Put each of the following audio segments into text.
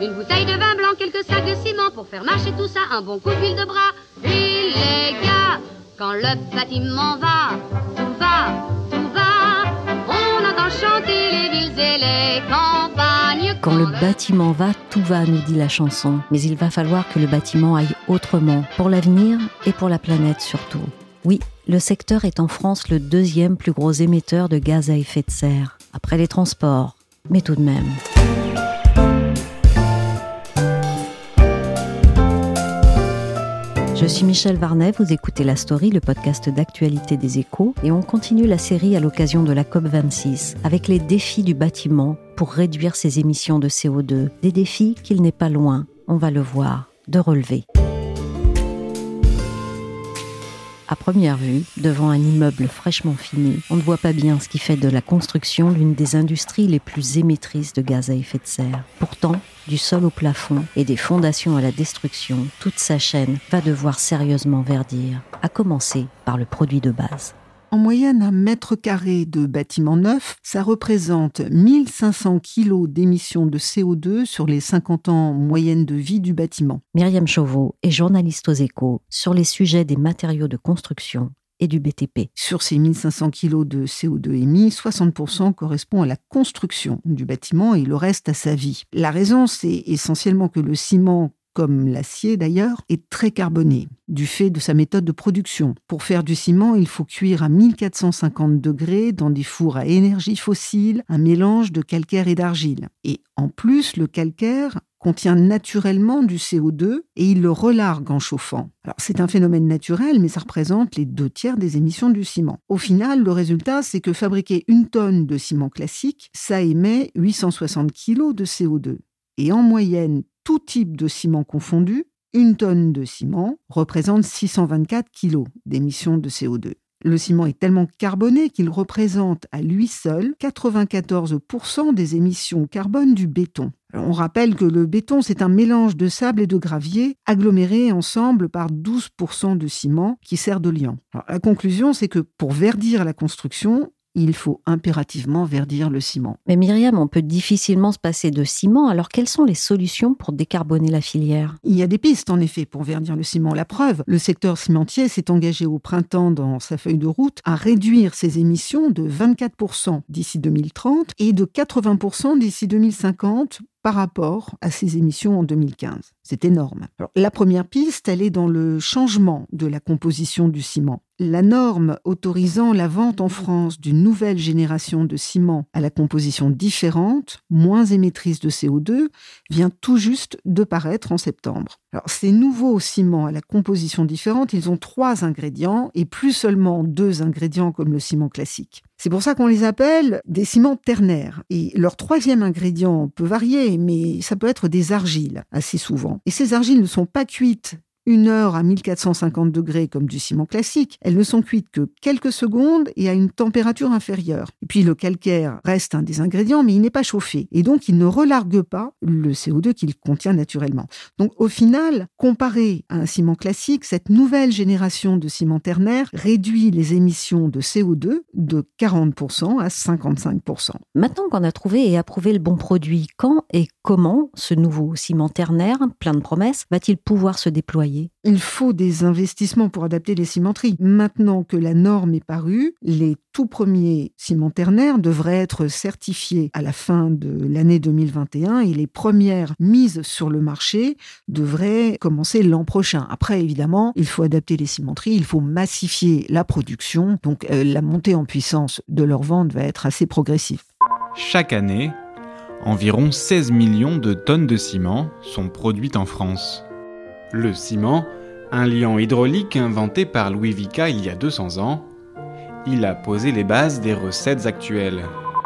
Une bouteille de vin blanc, quelques sacs de ciment pour faire marcher tout ça, un bon coup d'huile de bras. Huile, les gars, quand le bâtiment va, tout va, tout va. On entend chanter les villes et les campagnes. Quand le bâtiment va, tout va, nous dit la chanson. Mais il va falloir que le bâtiment aille autrement, pour l'avenir et pour la planète surtout. Oui, le secteur est en France le deuxième plus gros émetteur de gaz à effet de serre, après les transports, mais tout de même. Je suis Michel Varnet, vous écoutez La Story, le podcast d'actualité des échos, et on continue la série à l'occasion de la COP26 avec les défis du bâtiment pour réduire ses émissions de CO2. Des défis qu'il n'est pas loin, on va le voir, de relever. À première vue, devant un immeuble fraîchement fini, on ne voit pas bien ce qui fait de la construction l'une des industries les plus émettrices de gaz à effet de serre. Pourtant, du sol au plafond et des fondations à la destruction, toute sa chaîne va devoir sérieusement verdir, à commencer par le produit de base. En moyenne, un mètre carré de bâtiment neuf, ça représente 1500 kg d'émissions de CO2 sur les 50 ans moyenne de vie du bâtiment. Myriam Chauveau est journaliste aux échos sur les sujets des matériaux de construction et du BTP. Sur ces 1500 kg de CO2 émis, 60% correspond à la construction du bâtiment et le reste à sa vie. La raison, c'est essentiellement que le ciment comme l'acier d'ailleurs, est très carboné, du fait de sa méthode de production. Pour faire du ciment, il faut cuire à 1450 degrés dans des fours à énergie fossile, un mélange de calcaire et d'argile. Et en plus, le calcaire contient naturellement du CO2 et il le relargue en chauffant. C'est un phénomène naturel, mais ça représente les deux tiers des émissions du ciment. Au final, le résultat, c'est que fabriquer une tonne de ciment classique, ça émet 860 kg de CO2. Et en moyenne, tout type de ciment confondu, une tonne de ciment représente 624 kg d'émissions de CO2. Le ciment est tellement carboné qu'il représente à lui seul 94% des émissions carbone du béton. On rappelle que le béton, c'est un mélange de sable et de gravier agglomérés ensemble par 12% de ciment qui sert de liant. la conclusion, c'est que pour verdir la construction, il faut impérativement verdir le ciment. Mais Myriam, on peut difficilement se passer de ciment, alors quelles sont les solutions pour décarboner la filière? Il y a des pistes en effet pour verdir le ciment. La preuve, le secteur cimentier s'est engagé au printemps dans sa feuille de route à réduire ses émissions de 24% d'ici 2030 et de 80% d'ici 2050 par rapport à ses émissions en 2015. C'est énorme. la première piste, elle est dans le changement de la composition du ciment. La norme autorisant la vente en France d'une nouvelle génération de ciment à la composition différente, moins émettrice de CO2, vient tout juste de paraître en septembre. Ces nouveaux ciments à la composition différente, ils ont trois ingrédients et plus seulement deux ingrédients comme le ciment classique. C'est pour ça qu'on les appelle des ciments ternaires. Et leur troisième ingrédient peut varier, mais ça peut être des argiles, assez souvent. Et ces argiles ne sont pas cuites une heure à 1450 degrés comme du ciment classique. Elles ne sont cuites que quelques secondes et à une température inférieure. Et puis le calcaire reste un des ingrédients, mais il n'est pas chauffé. Et donc il ne relargue pas le CO2 qu'il contient naturellement. Donc au final, comparé à un ciment classique, cette nouvelle génération de ciment ternaire réduit les émissions de CO2 de 40% à 55%. Maintenant qu'on a trouvé et approuvé le bon produit, quand et comment ce nouveau ciment ternaire, plein de promesses, va-t-il pouvoir se déployer? Il faut des investissements pour adapter les cimenteries. Maintenant que la norme est parue, les tout premiers ciments ternaires devraient être certifiés à la fin de l'année 2021 et les premières mises sur le marché devraient commencer l'an prochain. Après, évidemment, il faut adapter les cimenteries, il faut massifier la production, donc euh, la montée en puissance de leur vente va être assez progressive. Chaque année, environ 16 millions de tonnes de ciment sont produites en France. Le ciment, un liant hydraulique inventé par Louis Vica il y a 200 ans, il a posé les bases des recettes actuelles.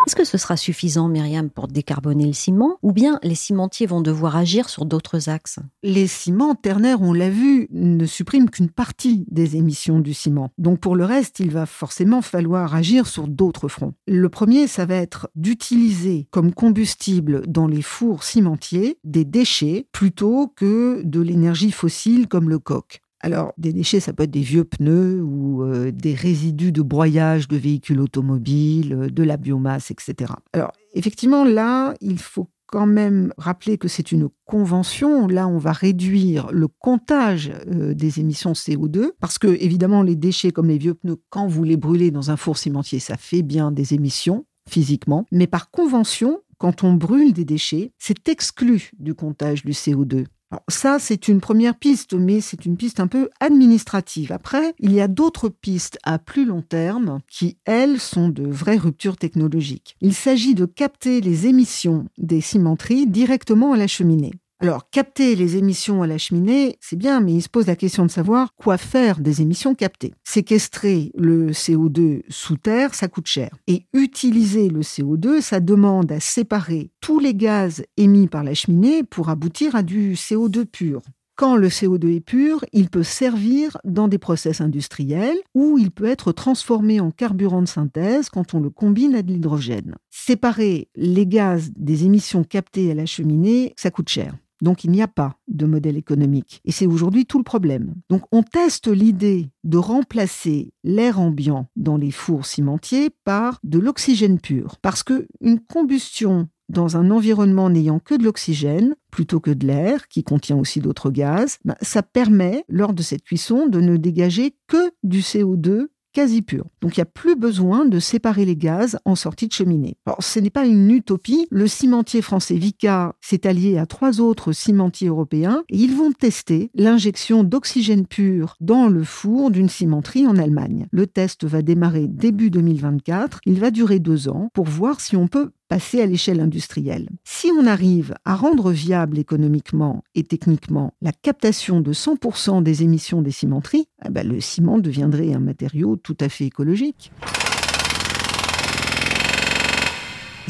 Est-ce que ce sera suffisant, Myriam, pour décarboner le ciment Ou bien les cimentiers vont devoir agir sur d'autres axes? Les ciments ternaires, on l'a vu, ne suppriment qu'une partie des émissions du ciment. Donc pour le reste, il va forcément falloir agir sur d'autres fronts. Le premier, ça va être d'utiliser comme combustible dans les fours cimentiers des déchets plutôt que de l'énergie fossile comme le coq. Alors, des déchets, ça peut être des vieux pneus ou euh, des résidus de broyage de véhicules automobiles, euh, de la biomasse, etc. Alors, effectivement, là, il faut quand même rappeler que c'est une convention. Là, on va réduire le comptage euh, des émissions CO2 parce que, évidemment, les déchets comme les vieux pneus, quand vous les brûlez dans un four cimentier, ça fait bien des émissions physiquement. Mais par convention, quand on brûle des déchets, c'est exclu du comptage du CO2 ça, c'est une première piste, mais c'est une piste un peu administrative. Après, il y a d'autres pistes à plus long terme qui, elles, sont de vraies ruptures technologiques. Il s'agit de capter les émissions des cimenteries directement à la cheminée. Alors, capter les émissions à la cheminée, c'est bien, mais il se pose la question de savoir quoi faire des émissions captées. Séquestrer le CO2 sous terre, ça coûte cher. Et utiliser le CO2, ça demande à séparer tous les gaz émis par la cheminée pour aboutir à du CO2 pur. Quand le CO2 est pur, il peut servir dans des process industriels ou il peut être transformé en carburant de synthèse quand on le combine à de l'hydrogène. Séparer les gaz des émissions captées à la cheminée, ça coûte cher. Donc il n'y a pas de modèle économique. Et c'est aujourd'hui tout le problème. Donc on teste l'idée de remplacer l'air ambiant dans les fours cimentiers par de l'oxygène pur. Parce qu'une combustion dans un environnement n'ayant que de l'oxygène plutôt que de l'air, qui contient aussi d'autres gaz, ben, ça permet, lors de cette cuisson, de ne dégager que du CO2 quasi pur. Donc il n'y a plus besoin de séparer les gaz en sortie de cheminée. Alors ce n'est pas une utopie. Le cimentier français Vica s'est allié à trois autres cimentiers européens et ils vont tester l'injection d'oxygène pur dans le four d'une cimenterie en Allemagne. Le test va démarrer début 2024. Il va durer deux ans pour voir si on peut passer à l'échelle industrielle. Si on arrive à rendre viable économiquement et techniquement la captation de 100% des émissions des cimenteries, eh ben, le ciment deviendrait un matériau tout à fait écologique.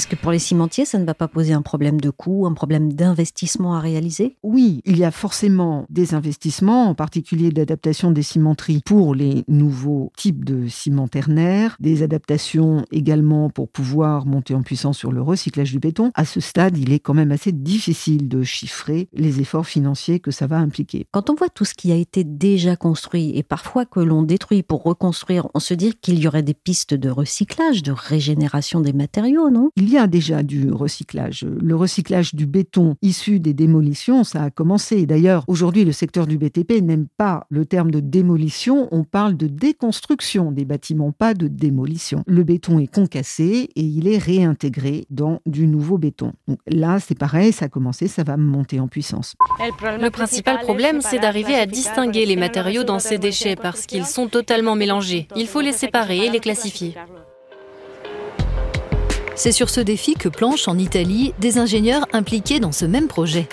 Est-ce que pour les cimentiers, ça ne va pas poser un problème de coût, un problème d'investissement à réaliser Oui, il y a forcément des investissements, en particulier d'adaptation des cimenteries pour les nouveaux types de ciment ternaire, des adaptations également pour pouvoir monter en puissance sur le recyclage du béton. À ce stade, il est quand même assez difficile de chiffrer les efforts financiers que ça va impliquer. Quand on voit tout ce qui a été déjà construit et parfois que l'on détruit pour reconstruire, on se dit qu'il y aurait des pistes de recyclage, de régénération des matériaux, non? Il y a déjà du recyclage. Le recyclage du béton issu des démolitions, ça a commencé. D'ailleurs, aujourd'hui, le secteur du BTP n'aime pas le terme de démolition. On parle de déconstruction des bâtiments, pas de démolition. Le béton est concassé et il est réintégré dans du nouveau béton. Donc là, c'est pareil, ça a commencé, ça va monter en puissance. Le principal problème, c'est d'arriver à distinguer les matériaux dans ces déchets parce qu'ils sont totalement mélangés. Il faut les séparer et les classifier. C'est sur ce défi que planchent en Italie des ingénieurs impliqués dans ce même projet.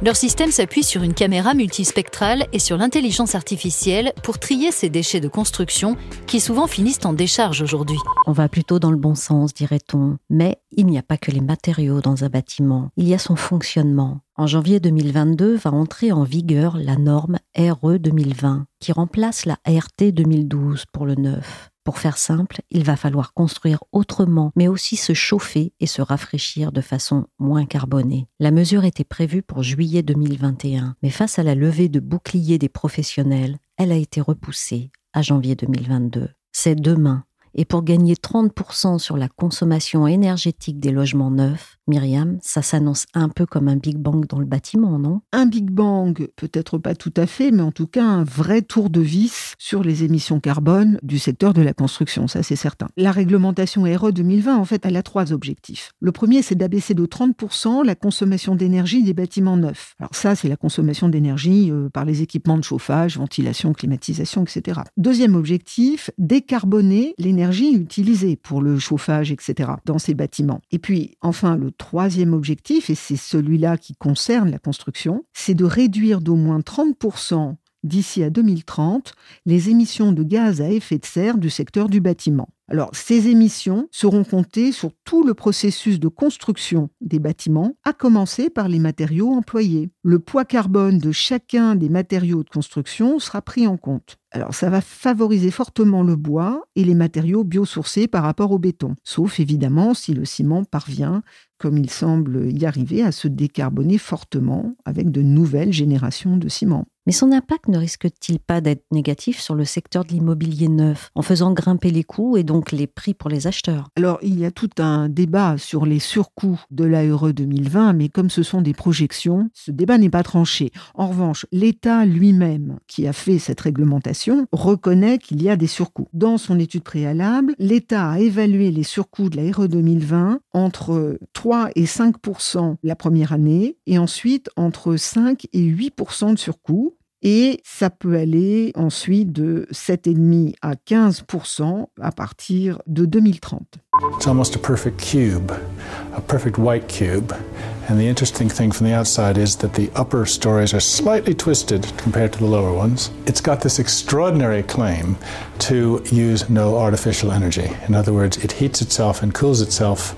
Leur système s'appuie sur une caméra multispectrale et sur l'intelligence artificielle pour trier ces déchets de construction qui souvent finissent en décharge aujourd'hui. On va plutôt dans le bon sens, dirait-on. Mais il n'y a pas que les matériaux dans un bâtiment, il y a son fonctionnement. En janvier 2022 va entrer en vigueur la norme RE 2020 qui remplace la RT 2012 pour le neuf. Pour faire simple, il va falloir construire autrement, mais aussi se chauffer et se rafraîchir de façon moins carbonée. La mesure était prévue pour juillet 2021, mais face à la levée de boucliers des professionnels, elle a été repoussée à janvier 2022. C'est demain et pour gagner 30% sur la consommation énergétique des logements neufs, Myriam, ça s'annonce un peu comme un Big Bang dans le bâtiment, non? Un Big Bang, peut-être pas tout à fait, mais en tout cas un vrai tour de vis sur les émissions carbone du secteur de la construction, ça c'est certain. La réglementation RE 2020, en fait, elle a trois objectifs. Le premier, c'est d'abaisser de 30% la consommation d'énergie des bâtiments neufs. Alors ça, c'est la consommation d'énergie euh, par les équipements de chauffage, ventilation, climatisation, etc. Deuxième objectif, décarboner l'énergie utilisée pour le chauffage, etc., dans ces bâtiments. Et puis, enfin, le troisième objectif, et c'est celui-là qui concerne la construction, c'est de réduire d'au moins 30% d'ici à 2030 les émissions de gaz à effet de serre du secteur du bâtiment. Alors, ces émissions seront comptées sur tout le processus de construction des bâtiments, à commencer par les matériaux employés. Le poids carbone de chacun des matériaux de construction sera pris en compte. Alors ça va favoriser fortement le bois et les matériaux biosourcés par rapport au béton, sauf évidemment si le ciment parvient, comme il semble y arriver, à se décarboner fortement avec de nouvelles générations de ciment. Mais son impact ne risque-t-il pas d'être négatif sur le secteur de l'immobilier neuf, en faisant grimper les coûts et donc les prix pour les acheteurs? Alors, il y a tout un débat sur les surcoûts de l'ARE 2020, mais comme ce sont des projections, ce débat n'est pas tranché. En revanche, l'État lui-même, qui a fait cette réglementation, reconnaît qu'il y a des surcoûts. Dans son étude préalable, l'État a évalué les surcoûts de l'ARE 2020 entre 3 et 5% la première année, et ensuite entre 5 et 8% de surcoûts et ça peut aller ensuite de 7,5 à 15 à partir de 2030. It's almost a perfect cube, a perfect white cube. And the interesting thing from the outside is that the upper stories are slightly twisted compared to the lower ones. It's got this extraordinary claim to use no artificial energy. In other words, it heats itself and cools itself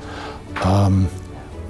um,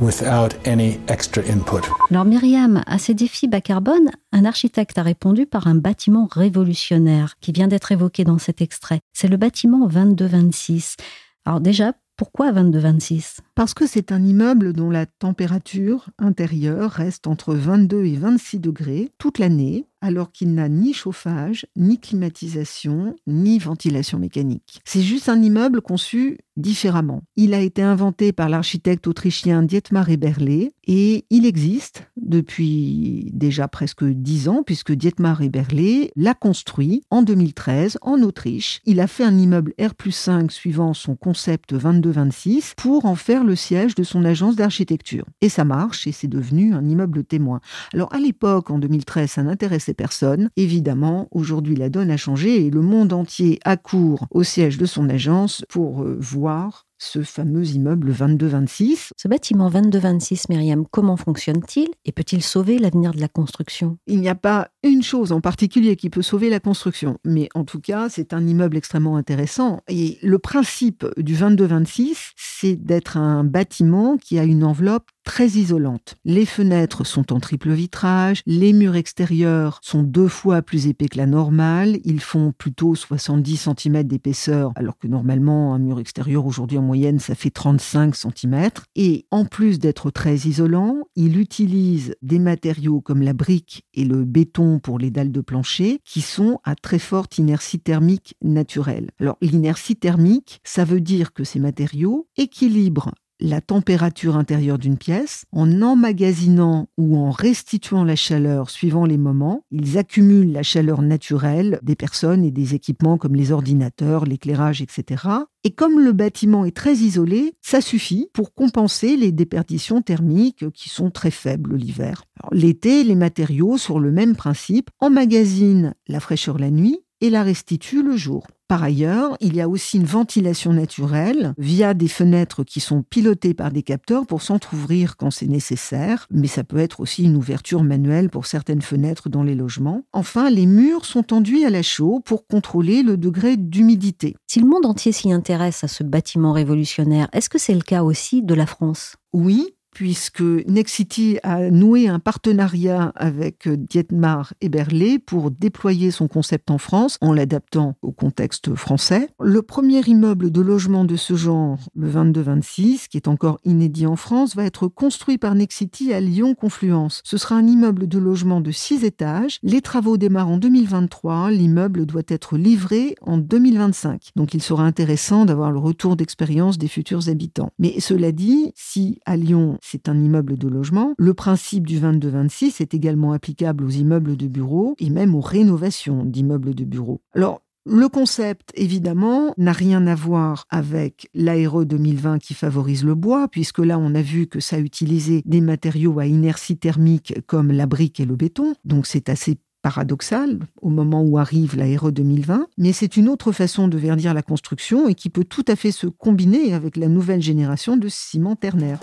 without any extra input. Alors Myriam, à ces défis bas carbone, un architecte a répondu par un bâtiment révolutionnaire qui vient d'être évoqué dans cet extrait. C'est le bâtiment 2226. Alors déjà, pourquoi 2226 Parce que c'est un immeuble dont la température intérieure reste entre 22 et 26 degrés toute l'année, alors qu'il n'a ni chauffage, ni climatisation, ni ventilation mécanique. C'est juste un immeuble conçu différemment. Il a été inventé par l'architecte autrichien Dietmar Eberle et il existe depuis déjà presque dix ans puisque Dietmar Eberle l'a construit en 2013 en Autriche. Il a fait un immeuble R 5 suivant son concept 22-26 pour en faire le siège de son agence d'architecture. Et ça marche et c'est devenu un immeuble témoin. Alors à l'époque, en 2013, ça n'intéressait personne. Évidemment, aujourd'hui la donne a changé et le monde entier accourt au siège de son agence pour euh, voir ce fameux immeuble 2226. Ce bâtiment 2226, Myriam, comment fonctionne-t-il et peut-il sauver l'avenir de la construction? Il n'y a pas une chose en particulier qui peut sauver la construction, mais en tout cas, c'est un immeuble extrêmement intéressant. Et le principe du 2226, c'est d'être un bâtiment qui a une enveloppe très isolante. Les fenêtres sont en triple vitrage, les murs extérieurs sont deux fois plus épais que la normale, ils font plutôt 70 cm d'épaisseur, alors que normalement un mur extérieur aujourd'hui en moyenne ça fait 35 cm. Et en plus d'être très isolant, il utilise des matériaux comme la brique et le béton pour les dalles de plancher qui sont à très forte inertie thermique naturelle. Alors l'inertie thermique, ça veut dire que ces matériaux équilibrent la température intérieure d'une pièce en emmagasinant ou en restituant la chaleur suivant les moments. Ils accumulent la chaleur naturelle des personnes et des équipements comme les ordinateurs, l'éclairage, etc. Et comme le bâtiment est très isolé, ça suffit pour compenser les déperditions thermiques qui sont très faibles l'hiver. L'été, les matériaux, sur le même principe, emmagasinent la fraîcheur la nuit et la restituent le jour. Par ailleurs, il y a aussi une ventilation naturelle via des fenêtres qui sont pilotées par des capteurs pour s'entr'ouvrir quand c'est nécessaire, mais ça peut être aussi une ouverture manuelle pour certaines fenêtres dans les logements. Enfin, les murs sont enduits à la chaux pour contrôler le degré d'humidité. Si le monde entier s'y intéresse à ce bâtiment révolutionnaire, est-ce que c'est le cas aussi de la France? Oui, puisque Nexity a noué un partenariat avec Dietmar Eberle pour déployer son concept en France en l'adaptant au contexte français. Le premier immeuble de logement de ce genre, le 22-26, qui est encore inédit en France, va être construit par Nexity à Lyon-Confluence. Ce sera un immeuble de logement de 6 étages. Les travaux démarrent en 2023. L'immeuble doit être livré en 2025. Donc il sera intéressant d'avoir le retour d'expérience des futurs habitants. Mais cela dit, si à Lyon c'est un immeuble de logement. Le principe du 22-26 est également applicable aux immeubles de bureaux et même aux rénovations d'immeubles de bureaux. Alors, le concept, évidemment, n'a rien à voir avec l'ARE 2020 qui favorise le bois, puisque là, on a vu que ça utilisait des matériaux à inertie thermique comme la brique et le béton. Donc, c'est assez paradoxal au moment où arrive la RE 2020, mais c'est une autre façon de verdir la construction et qui peut tout à fait se combiner avec la nouvelle génération de ciment ternaire.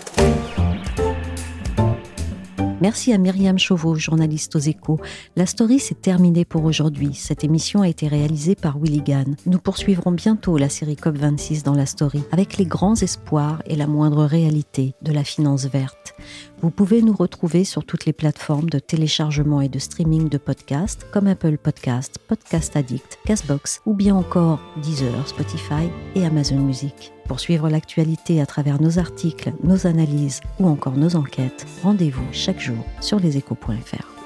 Merci à Myriam Chauveau, journaliste aux échos. La story s'est terminée pour aujourd'hui. Cette émission a été réalisée par Willy Gann. Nous poursuivrons bientôt la série COP26 dans la story, avec les grands espoirs et la moindre réalité de la finance verte. Vous pouvez nous retrouver sur toutes les plateformes de téléchargement et de streaming de podcasts comme Apple Podcast, Podcast Addict, Castbox ou bien encore Deezer, Spotify et Amazon Music. Pour suivre l'actualité à travers nos articles, nos analyses ou encore nos enquêtes, rendez-vous chaque jour sur leséchos.fr.